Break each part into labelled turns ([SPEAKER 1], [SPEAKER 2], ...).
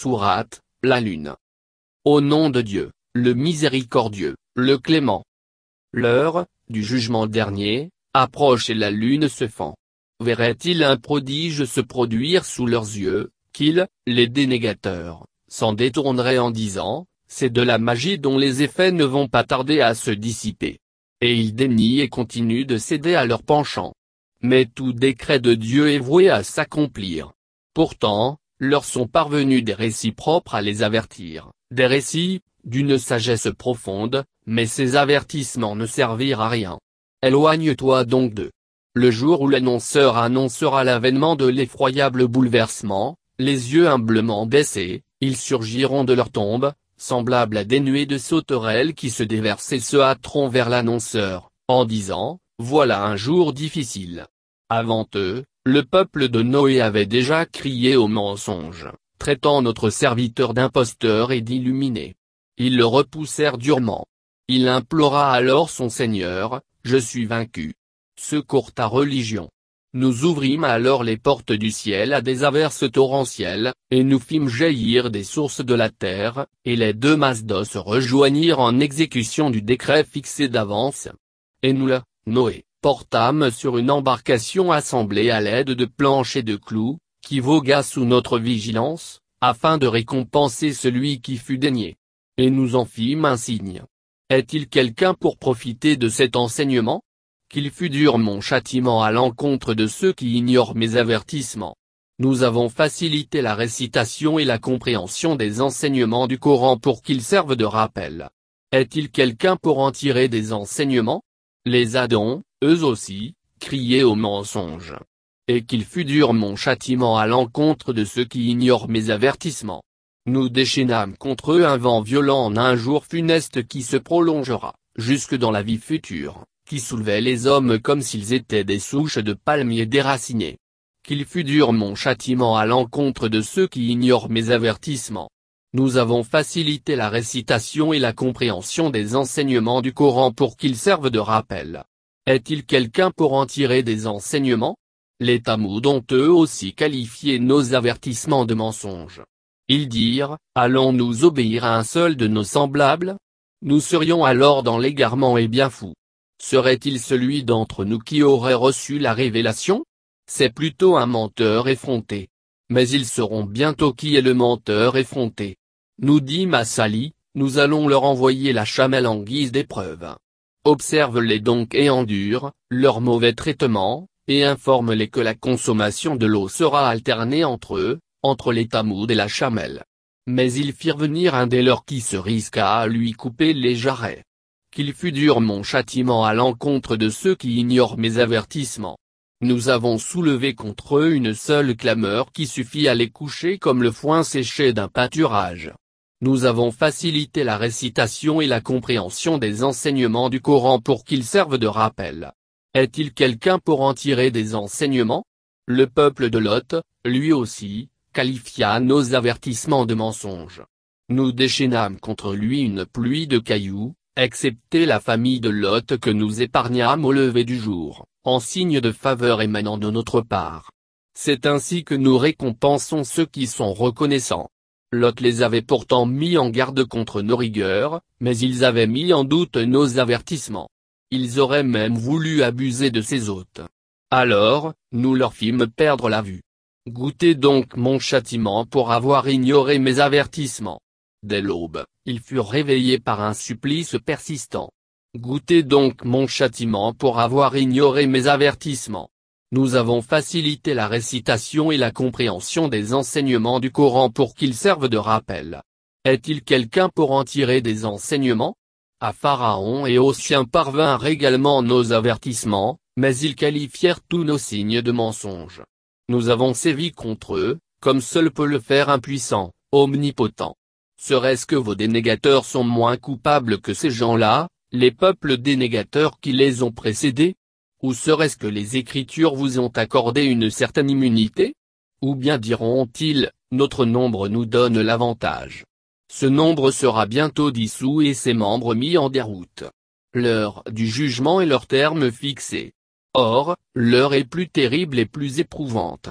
[SPEAKER 1] Sourate, la lune. Au nom de Dieu, le miséricordieux, le clément. L'heure, du jugement dernier, approche et la lune se fend. Verrait-il un prodige se produire sous leurs yeux, qu'ils, les dénégateurs, s'en détourneraient en disant, c'est de la magie dont les effets ne vont pas tarder à se dissiper. Et ils dénient et continuent de céder à leur penchant. Mais tout décret de Dieu est voué à s'accomplir. Pourtant, leur sont parvenus des récits propres à les avertir, des récits, d'une sagesse profonde, mais ces avertissements ne servirent à rien. Éloigne-toi donc d'eux. Le jour où l'annonceur annoncera l'avènement de l'effroyable bouleversement, les yeux humblement baissés, ils surgiront de leur tombe, semblables à des nuées de sauterelles qui se déversent et se hâteront vers l'annonceur, en disant, voilà un jour difficile. Avant eux, le peuple de Noé avait déjà crié au mensonge, traitant notre serviteur d'imposteur et d'illuminé. Ils le repoussèrent durement. Il implora alors son Seigneur, Je suis vaincu. Secours ta religion. Nous ouvrîmes alors les portes du ciel à des averses torrentielles, et nous fîmes jaillir des sources de la terre, et les deux masses d'eau se rejoignirent en exécution du décret fixé d'avance. Et nous le, Noé, portâmes sur une embarcation assemblée à l'aide de planches et de clous, qui vogua sous notre vigilance, afin de récompenser celui qui fut daigné. Et nous en fîmes un signe. Est-il quelqu'un pour profiter de cet enseignement? Qu'il fut dur mon châtiment à l'encontre de ceux qui ignorent mes avertissements. Nous avons facilité la récitation et la compréhension des enseignements du Coran pour qu'ils servent de rappel. Est-il quelqu'un pour en tirer des enseignements? Les Adons, eux aussi, criaient au mensonge. Et qu'il fut dur mon châtiment à l'encontre de ceux qui ignorent mes avertissements. Nous déchaînâmes contre eux un vent violent en un jour funeste qui se prolongera, jusque dans la vie future qui soulevait les hommes comme s'ils étaient des souches de palmiers déracinées. Qu'il fut dur mon châtiment à l'encontre de ceux qui ignorent mes avertissements. Nous avons facilité la récitation et la compréhension des enseignements du Coran pour qu'ils servent de rappel. Est-il quelqu'un pour en tirer des enseignements? Les Tamouds ont eux aussi qualifié nos avertissements de mensonges. Ils dirent, allons-nous obéir à un seul de nos semblables? Nous serions alors dans l'égarement et bien fous. Serait-il celui d'entre nous qui aurait reçu la révélation? C'est plutôt un menteur effronté. Mais ils sauront bientôt qui est le menteur effronté? Nous dit Massali, nous allons leur envoyer la chamelle en guise d'épreuve. Observe-les donc et endure, leur mauvais traitement, et informe-les que la consommation de l'eau sera alternée entre eux, entre les tamouds et la chamelle. Mais ils firent venir un des leurs qui se risqua à lui couper les jarrets qu'il fut dur mon châtiment à l'encontre de ceux qui ignorent mes avertissements. Nous avons soulevé contre eux une seule clameur qui suffit à les coucher comme le foin séché d'un pâturage. Nous avons facilité la récitation et la compréhension des enseignements du Coran pour qu'ils servent de rappel. Est-il quelqu'un pour en tirer des enseignements? Le peuple de Lot, lui aussi, qualifia nos avertissements de mensonges. Nous déchaînâmes contre lui une pluie de cailloux, excepté la famille de Lot que nous épargnâmes au lever du jour, en signe de faveur émanant de notre part. C'est ainsi que nous récompensons ceux qui sont reconnaissants. Lot les avait pourtant mis en garde contre nos rigueurs, mais ils avaient mis en doute nos avertissements. Ils auraient même voulu abuser de ses hôtes. Alors, nous leur fîmes perdre la vue. Goûtez donc mon châtiment pour avoir ignoré mes avertissements. Dès l'aube, ils furent réveillés par un supplice persistant. Goûtez donc mon châtiment pour avoir ignoré mes avertissements. Nous avons facilité la récitation et la compréhension des enseignements du Coran pour qu'ils servent de rappel. Est-il quelqu'un pour en tirer des enseignements? À Pharaon et aux siens parvinrent également nos avertissements, mais ils qualifièrent tous nos signes de mensonges. Nous avons sévi contre eux, comme seul peut le faire un puissant, omnipotent. Serait-ce que vos dénégateurs sont moins coupables que ces gens-là, les peuples dénégateurs qui les ont précédés? Ou serait-ce que les Écritures vous ont accordé une certaine immunité? Ou bien diront-ils, notre nombre nous donne l'avantage Ce nombre sera bientôt dissous et ses membres mis en déroute. L'heure du jugement est leur terme fixé. Or, l'heure est plus terrible et plus éprouvante.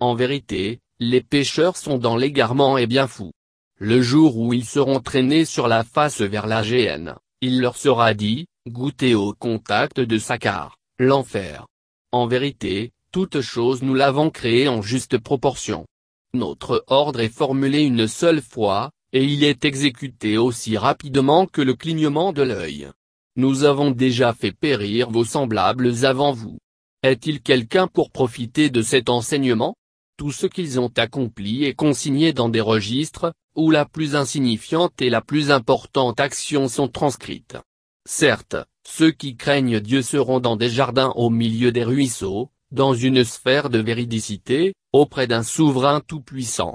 [SPEAKER 1] En vérité, les pécheurs sont dans l'égarement et bien fous. Le jour où ils seront traînés sur la face vers la géhenne, il leur sera dit, goûtez au contact de Sacar, l'enfer. En vérité, toute chose nous l'avons créée en juste proportion. Notre ordre est formulé une seule fois, et il est exécuté aussi rapidement que le clignement de l'œil. Nous avons déjà fait périr vos semblables avant vous. Est-il quelqu'un pour profiter de cet enseignement? Tout ce qu'ils ont accompli est consigné dans des registres, où la plus insignifiante et la plus importante action sont transcrites. Certes, ceux qui craignent Dieu seront dans des jardins au milieu des ruisseaux, dans une sphère de véridicité, auprès d'un souverain tout-puissant.